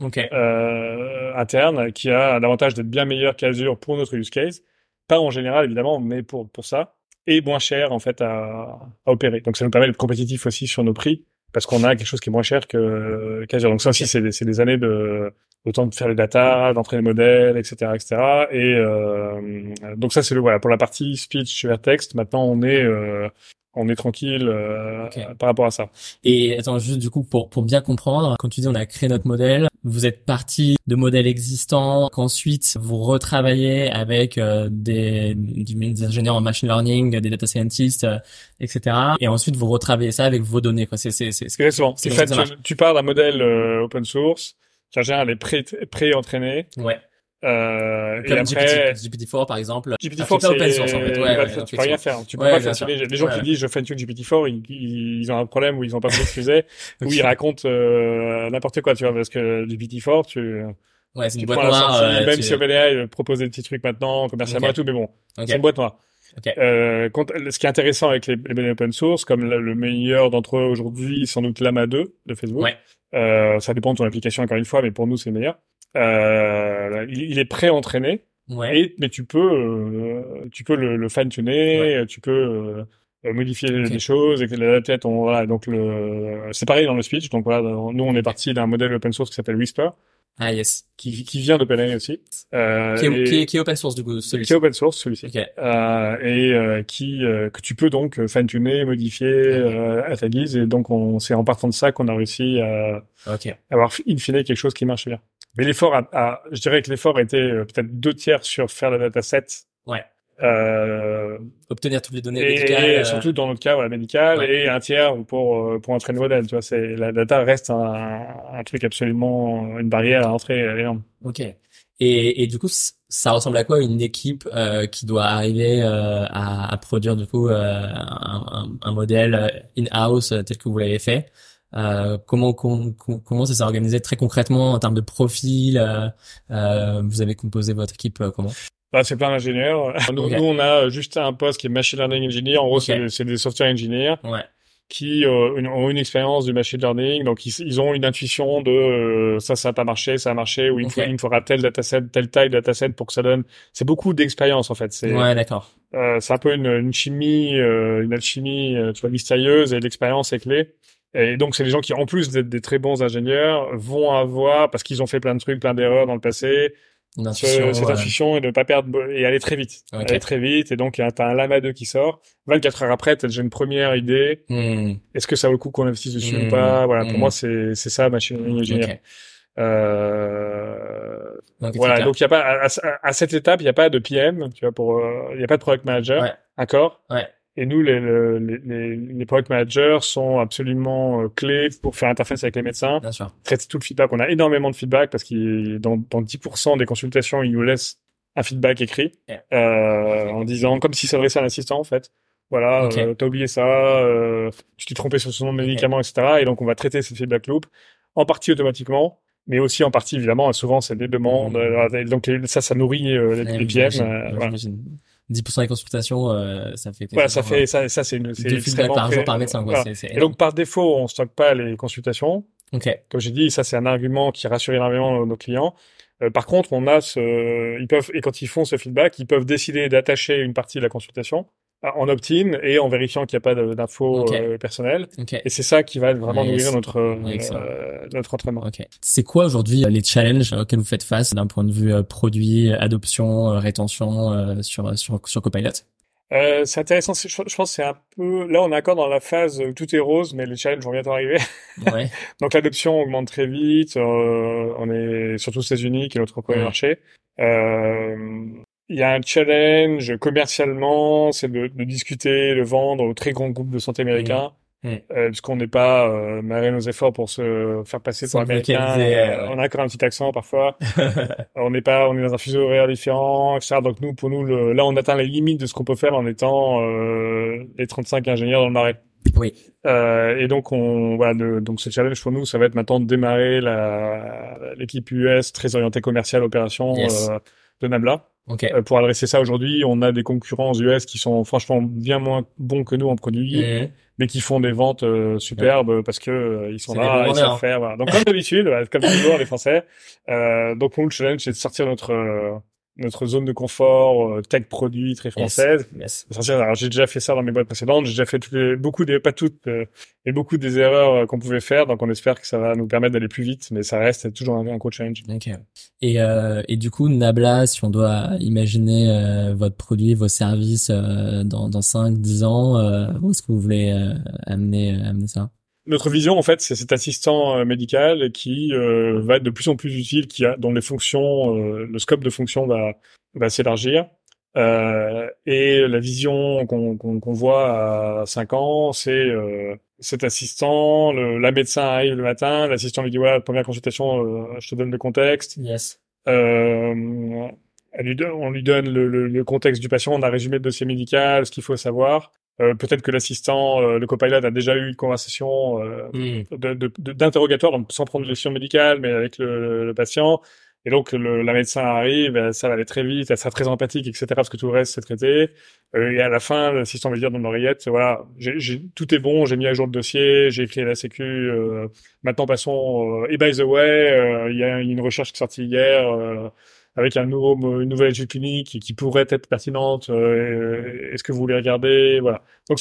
Ok. euh, interne qui a l'avantage d'être bien meilleur qu'Azure pour notre use case. Pas en général, évidemment, mais pour, pour ça. Et moins cher, en fait, à, à opérer. Donc, ça nous permet d'être compétitif aussi sur nos prix parce qu'on a quelque chose qui est moins cher que qu'Azure. Donc, ça aussi, c'est des, c'est des années de, de temps de faire les data, d'entraîner les modèles, etc., etc. Et euh, donc, ça, c'est le voilà pour la partie speech vers texte. Maintenant, on est euh, on est tranquille euh, par rapport à ça. Et attends, juste du coup, pour, pour bien comprendre, quand tu dis on a créé notre modèle, vous êtes parti de modèles existants, qu'ensuite vous retravaillez avec euh, des, des ingénieurs en machine learning, des data scientists, euh, etc. Et ensuite vous retravaillez ça avec vos données. C'est, c'est, c'est, c'est- tu, tu pars d'un modèle euh, open source général est pré- pré-entraîné. Ouais. Euh, et Comme après, GPT, GPT-4 par exemple. GPT-4, Ah, c'est open source en fait. Ouais, ouais, tu peux rien faire. Tu peux Ouais, pas sûr. Les, les gens qui disent je fine tune GPT-4, ils, ils, ils ont un problème ou ils ont pas compris ce qu'ils faisaient, ou Ok. ils racontent euh, n'importe quoi, tu vois, parce que GPT-4, tu, Ouais, c'est une boîte noire. euh, même tu- si OpenAI propose des petits trucs maintenant, commercialement Ok. et tout, mais bon, Ok. c'est une boîte noire. Ok. Euh, quand- ce qui est intéressant avec les, les open source, comme le, le meilleur d'entre eux aujourd'hui, sans doute Lama 2 de Facebook. Ouais. Euh, ça dépend de ton application encore une fois, mais pour nous c'est le meilleur. Euh, il, est pré-entraîné, Ouais. et, mais tu peux, euh, tu peux le, le fine-tuner, tu peux euh, euh, modifier Ok. des choses et que la tête, on, voilà, donc le, c'est pareil dans le speech. Donc voilà, nous on est parti d'un modèle open source qui s'appelle Whisper, Ah yes. qui, qui vient d'OpenAI aussi, euh, Qui est, et- qui est, qui est open source du coup qui celui-ci. est open source celui-ci Ok. euh, et euh, qui euh, que tu peux donc euh, fine-tuner, modifier euh, à ta guise. Et donc, on c'est en partant de ça qu'on a réussi à Ok. avoir in fine quelque chose qui marche bien. Mais l'effort, a, a- je dirais que l'effort était peut-être deux tiers sur faire le dataset. Ouais. Euh, Obtenir toutes les données et, médicales. et euh, surtout dans notre cas, voilà, médical, Ouais. et un tiers pour euh, pour entraîner le modèle. Tu vois, c'est la data reste un, un truc absolument une barrière à entrer énorme. Ok. Et, et du coup, ça ressemble à quoi une équipe euh, qui doit arriver euh, à, à produire du coup euh, un, modèle euh, in-house euh, tel que vous l'avez fait? Euh, Comment com- com- comment ça s'est organisé très concrètement en termes de profil euh, euh, Vous avez composé votre équipe euh, comment? Bah, c'est plein d'ingénieurs. Nous, on a juste un poste qui est machine learning engineer. En gros, c'est des software engineers. Ouais. qui euh, une- ont une expérience du machine learning, donc ils, ils ont une intuition de euh, ça, ça a pas marché, ça a marché, ou il, me faut- il me faudra tel dataset, telle taille de dataset pour que ça donne. C'est beaucoup d'expérience en fait. C'est Ouais, d'accord. euh, c'est un peu une, une chimie, euh, une alchimie, tu vois, mystérieuse et l'expérience est clé. Et donc c'est les gens qui, en plus d'être des très bons ingénieurs, vont avoir parce qu'ils ont fait plein de trucs, plein d'erreurs dans le passé, ce- cette euh, intuition et ne pas perdre et aller très vite, Ok. aller très vite. Et donc t'as un lama 2 qui sort. 24 heures après, t'as déjà une première idée. hmm, Est-ce que ça vaut le coup qu'on investisse dessus ou pas? Voilà, pour moi, c'est c'est ça, machine learning ok. Euh, Donc, voilà, donc il y a pas à, à- à cette étape, il n'y a pas de PM, tu vois, pour euh, il y a pas de product manager, Ouais. d'accord? Ouais. Et nous, les, le- les, les, les product managers sont absolument euh, clés pour faire interface avec les médecins, Bien sûr. traiter tout le feedback. On a énormément de feedback parce qu'il dans, dans 10% des consultations, ils nous laissent un feedback écrit Yeah. euh, en disant comme s'il s'adressait à un assistant en fait. Voilà, euh, t'as oublié ça, euh, tu t'es trompé sur son nom de médicament, etc. Et donc on va traiter cette feedback loop en partie automatiquement, mais aussi en partie évidemment. Souvent c'est des demandes. Mhm. euh, et donc ça, ça nourrit les, les PM. voilà. J'imagine. 10% des consultations, euh, ça fait Voilà, ça fait ça, ça c'est une. c'est extrêmement par jour par médecin, quoi. voilà. C'est, c'est Et donc par défaut, on stocke pas les consultations. Ok. Comme j'ai dit, ça c'est un argument qui rassure énormément nos, nos clients. Euh, par contre, on a ce, ils peuvent et quand ils font ce feedback, ils peuvent décider d'attacher une partie de la consultation euh, en opt-in et en vérifiant qu'il n'y a pas d'infos Ok. euh, personnelles. Et c'est ça qui va vraiment Yes. nourrir notre euh, euh, notre entraînement. C'est quoi aujourd'hui euh, les challenges auxquels vous faites face d'un point de vue produit, adoption, rétention euh, sur sur sur Copilot? Euh, c'est intéressant. Je, je pense que c'est un peu là, on est encore dans la phase où tout est rose, mais les challenges vont bientôt arriver. Ouais. Donc l'adoption augmente très vite. Euh, on est surtout aux États-Unis qui est notre premier Ouais. marché. Euh, Il y a un challenge commercialement, c'est de, de discuter, de vendre aux très grands groupes de santé américains. Mmh. Euh, puisqu'on n'est pas euh, malgré nos efforts pour se faire passer pour américain, euh, on a encore un petit accent parfois. on n'est pas, on est dans un fuseau horaire différent, etc. Donc nous, pour nous, le- là, on atteint les limites de ce qu'on peut faire en étant euh, les 35 ingénieurs dans le marais. Oui. Euh, et donc on, voilà, le- donc ce challenge pour nous, ça va être maintenant de démarrer la l'équipe US très orientée commerciale opération Yes. euh, de Nabla. Ok. Euh, pour adresser ça aujourd'hui, on a des concurrents aux US qui sont franchement bien moins bons que nous en produits mais qui font des ventes euh, superbes parce que euh, ils sont là, ils savent faire. Voilà. Donc comme d'habitude, comme toujours les Français. Euh, donc nous le challenge c'est de sortir notre euh, notre zone de confort euh, tech produit très française. Yes. Alors j'ai déjà fait ça dans mes boîtes précédentes, j'ai déjà fait toutes les, beaucoup des pas toutes euh, et beaucoup des erreurs euh, qu'on pouvait faire. Donc on espère que ça va nous permettre d'aller plus vite, mais ça reste toujours un, un gros challenge. Ok. Et, euh, et du coup, Nabla, si on doit imaginer euh, votre produit, vos services euh, dans, dans 5, 10 ans, euh, où est-ce que vous voulez euh, amener, amener ça? Notre vision, en fait, c'est cet assistant euh, médical qui euh, va être de plus en plus utile, qui a, dont les fonctions, euh, le scope de fonction va, va s'élargir. Euh, et la vision qu'on qu'on qu'on voit à 5 ans, c'est euh, cet assistant, le, la médecin arrive le matin, l'assistant lui dit voilà, première consultation, euh, je te donne le contexte. Yes. Euh, elle lui on lui donne le, le- le contexte du patient, on a résumé le dossier médical, ce qu'il faut savoir. Euh, Peut-être que l'assistant, euh, le copilot a déjà eu une conversation euh, de- d'interrogatoire, donc sans prendre de décision médicale, mais avec le, le patient. Et donc le, la médecin arrive, elle- ça va aller très vite, elle sera très empathique, etc. Parce que tout le reste c'est traité. Euh, et à la fin, l'assistant va dire dans l'oreillette, voilà, j'ai, j'ai- tout est bon, j'ai mis à jour le dossier, j'ai écrit à la Sécu. euh, maintenant passons. euh, et by the way, euh, il y a une recherche qui est sortie hier. Avec un nouveau, une nouvelle étude clinique qui- pourrait être pertinente. euh, Est-ce que vous voulez regarder Voilà. Donc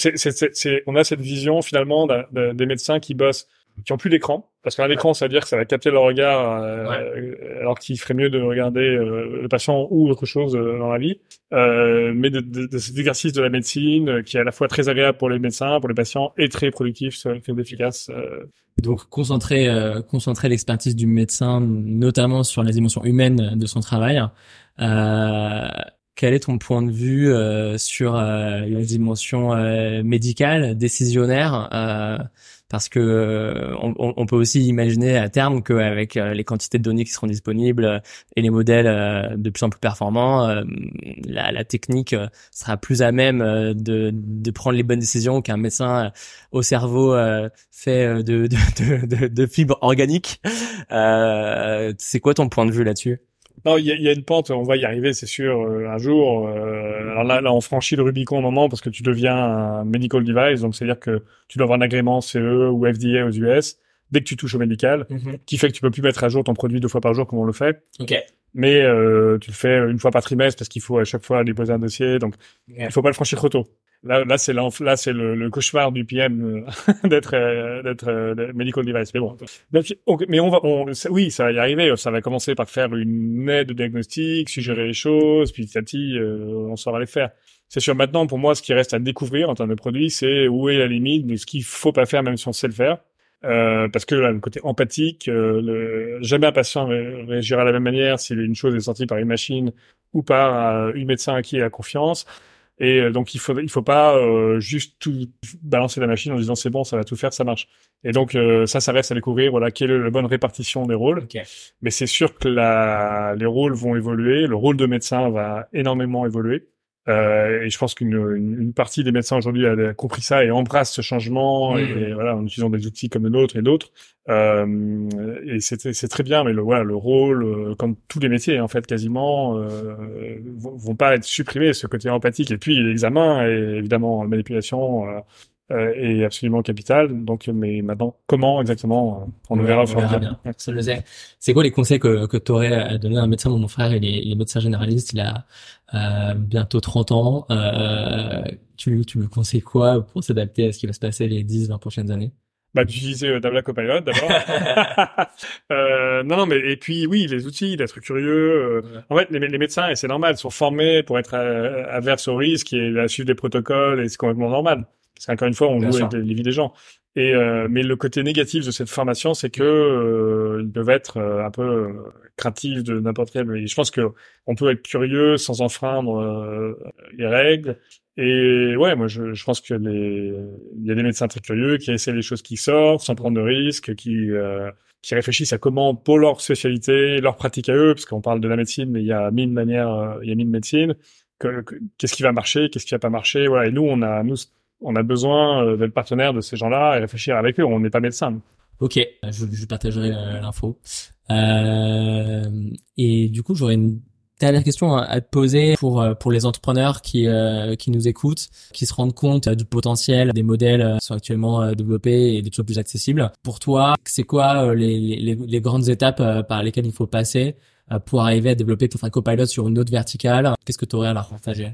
on a cette vision finalement des médecins qui bossent, qui ont plus d'écran, parce qu'un écran, ça veut dire que ça va capter leur regard, euh, euh, alors qu'il ferait mieux de regarder euh, le patient ou autre chose euh, dans la vie. Euh, mais de, de, de cet exercice de la médecine euh, qui est à la fois très agréable pour les médecins, pour les patients, et très productif, très efficace. euh, Donc concentrer, euh, concentrer l'expertise du médecin, notamment sur la dimension humaine de son travail. Euh, quel est ton point de vue euh, sur euh, la dimension euh, médicale, décisionnaire euh, Parce que euh, on, on- peut aussi imaginer à terme qu'avec euh, les quantités de données qui seront disponibles euh, et les modèles euh, de plus en plus performants, euh, la, la technique euh, sera plus à même de, de prendre les bonnes décisions qu'un médecin au cerveau fait de, de, de, de, fibres organiques. C'est quoi ton point de vue là-dessus? Non, il y a, il y a une pente, on va y arriver, c'est sûr, euh, un jour. euh, alors là, là, on franchit le Rubicon au moment parce que tu deviens un medical device, donc c'est-à-dire que tu dois avoir un agrément CE ou FDA aux US dès que tu touches au médical, qui fait que tu peux plus mettre à jour ton produit deux fois par jour comme on le fait. Ok. Mais euh, tu le fais une fois par trimestre parce qu'il faut à chaque fois déposer un dossier, donc il faut pas le franchir trop tôt. Là, là c'est là c'est le, le cauchemar du PM euh, d'être euh, d'être euh, medical device. Mais bon, mais on va, on, oui, ça va y arriver. Ça va commencer par faire une aide de diagnostic, suggérer les choses, puis petit à petit, euh, on saura les faire. C'est sûr. Maintenant, pour moi, ce qui reste à découvrir en termes de produits, c'est où est la limite de ce qu'il faut pas faire, même si on sait le faire. Euh, parce que là, le côté empathique, euh, le, jamais un patient ré- réagira de la même manière si une chose est sortie par une machine ou par euh, une médecin à qui il a confiance. Et euh, donc il faut il faut pas euh, juste tout balancer la machine en disant c'est bon ça va tout faire ça marche. Et donc euh, ça ça reste à découvrir voilà quelle est la bonne répartition des rôles. Mais c'est sûr que la, les rôles vont évoluer, le rôle de médecin va énormément évoluer. Euh, et je pense qu'une une, partie des médecins aujourd'hui a, compris ça et embrasse ce changement et voilà en utilisant des outils comme le nôtre et d'autres. Euh, et c'est très bien, mais le voilà le rôle, euh, comme tous les métiers en fait quasiment, euh, vont, vont pas être supprimés ce côté empathique. Et puis l'examen et évidemment la manipulation euh, est absolument capital. Donc mais maintenant comment exactement euh, on le verra à verra bien. Sais. C'est quoi les conseils que, que tu aurais à donner à un médecin? Mon frère, il est, il est médecin généraliste, il a euh, bientôt 30 ans. Euh, tu, tu lui conseilles quoi pour s'adapter à ce qui va se passer les 10, 20 prochaines années? Bah, d'utiliser euh, Dabla Copilot d'abord. euh, Euh, non, non, mais et puis oui, les outils, d'être curieux. euh, En fait, les, les médecins, et c'est normal, sont formés pour être euh, averses au risque et à suivre des protocoles, et c'est complètement normal. Parce qu'encore une fois, on Bien joue sûr. avec les, vies des gens. Et euh, mais le côté négatif de cette formation, c'est que euh, ils peuvent être euh, un peu euh, craintifs de n'importe quel. Et je pense que on peut être curieux sans enfreindre euh, les règles. Et ouais, moi je, je pense que les il y a des médecins très curieux qui essaient les choses qui sortent sans prendre de risques, qui euh, qui réfléchissent à comment pour leur spécialité, leur pratique à eux, parce qu'on parle de la médecine, mais il y a mille manières, il y a mille médecines. Que- que- Qu'est-ce qui va marcher, qu'est-ce qui va pas marcher, voilà. Et nous, on a nous on a besoin euh, d'être partenaire de ces gens-là et réfléchir avec eux. On n'est pas médecin. Ok, je, je partagerai euh, l'info. Euh, et du coup, j'aurais une dernière question à, te poser pour euh, pour les entrepreneurs qui euh, qui nous écoutent, qui se rendent compte du potentiel des modèles qui sont actuellement développés et des choses plus accessibles. Pour toi, c'est quoi les, les les grandes étapes par lesquelles il faut passer pour arriver à développer peut-être un copilot sur une autre verticale? Qu'est-ce que tu aurais à leur partager?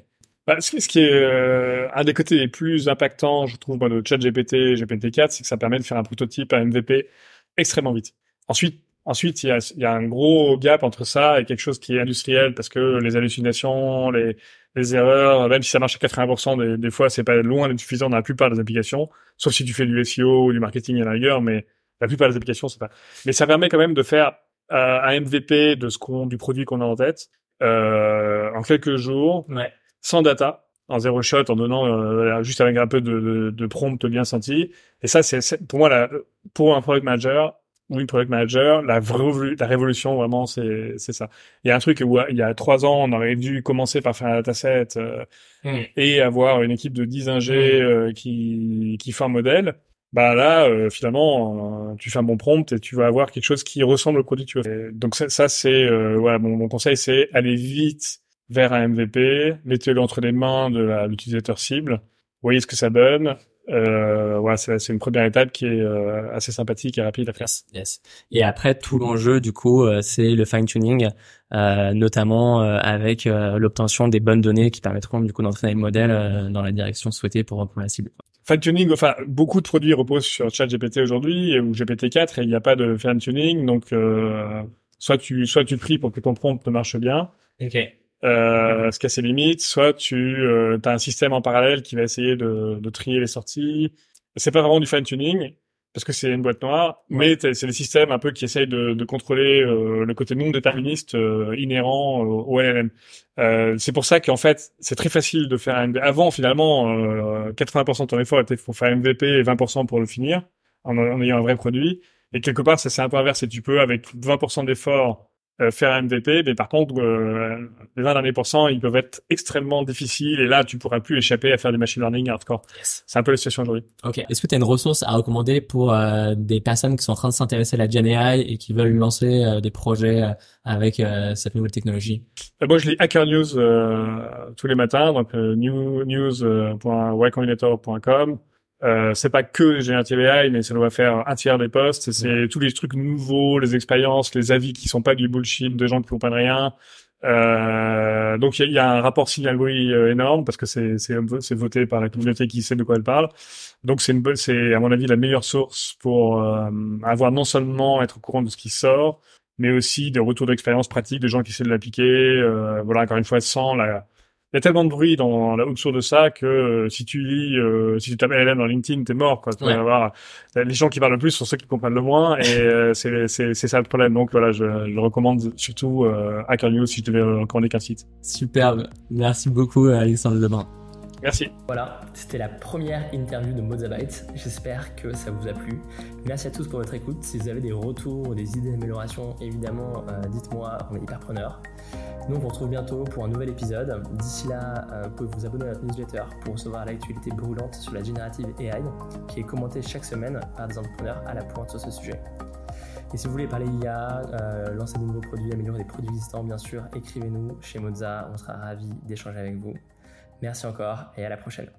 Bah, ce, qui- est euh, un des côtés les plus impactants, je trouve, moi, de ChatGPT, GPT-4, c'est que ça permet de faire un prototype, un MVP extrêmement vite. Ensuite, ensuite, il y a, y a un gros gap entre ça et quelque chose qui est industriel parce que les hallucinations, les, les erreurs, même si ça marche à 80%, des, des fois, c'est pas loin d'être suffisant dans la plupart des applications, sauf si tu fais du SEO ou du marketing à la rigueur, mais la plupart des applications, c'est pas. Mais ça permet quand même de faire euh, un MVP de ce qu'on, du produit qu'on a en tête, euh, en quelques jours, Ouais. Sans data, en zéro shot, en donnant euh, juste avec un peu de, de, de prompt bien senti. Et ça, c'est pour moi, la, pour un product manager ou une product manager, la, vraie- la révolution vraiment, c'est c'est ça. Il y a un truc où il y a trois ans, on aurait dû commencer par faire un dataset euh, Mm. et avoir une équipe de 10 ingés euh, qui qui fait un modèle. Bah là, euh, finalement, euh, tu fais un bon prompt et tu vas avoir quelque chose qui ressemble au produit que tu veux. Et donc ça, ça c'est euh, voilà, mon, mon conseil, c'est aller vite vers un MVP, mettez-le entre les mains de l'utilisateur cible, voyez ce que ça donne. Euh, voilà, c'est c'est une première étape qui est euh, assez sympathique et rapide à faire. Yes, yes. Et après, tout l'enjeu, du coup, euh, c'est le fine-tuning, euh, notamment euh, avec euh, l'obtention des bonnes données qui permettront, du coup, d'entraîner le modèle euh, dans la direction souhaitée pour, pour la cible. Fine tuning, enfin, beaucoup de produits reposent sur ChatGPT aujourd'hui ou GPT-4 et il n'y a pas de fine tuning, donc euh, soit tu soit tu pries pour que ton prompt marche bien, Ok. Euh, ce qui a ses limites, soit tu as un système en parallèle qui va essayer de, de trier les sorties. C'est pas vraiment du fine tuning parce que c'est une boîte noire, mais c'est des systèmes un peu qui essayent de, de contrôler euh, le côté non déterministe euh, inhérent au, au LLM. Euh, c'est pour ça qu'en fait, c'est très facile de faire un MVP. Avant, finalement, euh, 80% de ton effort était pour faire un MVP et 20% pour le finir, en, en ayant un vrai produit. Et quelque part, ça c'est un peu inversé. Tu peux, avec 20% d'effort, euh, faire un MVP, mais par contre, euh, les 20 derniers pourcents, ils peuvent être extrêmement difficiles, et là, tu pourras plus échapper à faire du machine learning hardcore. Yes. C'est un peu la situation aujourd'hui. Ok. Est-ce que tu as une ressource à recommander pour euh, des personnes qui sont en train de s'intéresser à la Gen AI et qui veulent lancer euh, des projets euh, avec euh, cette nouvelle technologie? Moi, je lis Hacker News euh, tous les matins, donc new, news.ycombinator.com. Euh, c'est pas que Generative AI, mais ça doit faire un tiers des posts. et C'est tous les trucs nouveaux, les expériences, les avis qui sont pas du bullshit de gens qui comprennent rien. Euh, donc il y, a- il y a un rapport signal-bruit euh, énorme parce que c'est c'est voté par la communauté qui sait de quoi elle parle. Donc c'est une c'est à mon avis la meilleure source pour euh, avoir non seulement être au courant de ce qui sort, mais aussi des retours d'expérience pratiques de gens qui essaient de l'appliquer. Euh, voilà, encore une fois, sans la... Il y a tellement de bruit dans la autour de ça que euh, si tu lis, euh, si tu tapes LLM dans LinkedIn, t'es mort. Quoi. Tu vas Ouais. avoir- les gens qui parlent le plus sont ceux qui comprennent le moins, et euh, c'est c'est c'est ça le problème. Donc voilà, je, je le recommande surtout euh, Hacker News si je devais recommander qu'un site. Superbe. Merci beaucoup, Alexandre Lebrun. Merci. Voilà, c'était la première interview de Mozabyte. J'espère que ça vous a plu. Merci à tous pour votre écoute. Si vous avez des retours ou des idées d'amélioration, évidemment, euh, dites-moi, on est hyper preneurs. Nous, on vous retrouve bientôt pour un nouvel épisode. D'ici là, euh, vous pouvez vous abonner à notre newsletter pour recevoir l'actualité brûlante sur la générative AI, qui est commentée chaque semaine par des entrepreneurs à la pointe sur ce sujet. Et si vous voulez parler IA, euh, lancer de nouveaux produits, améliorer des produits existants, bien sûr, écrivez-nous chez Moza. On sera ravis d'échanger avec vous. Merci encore et à la prochaine.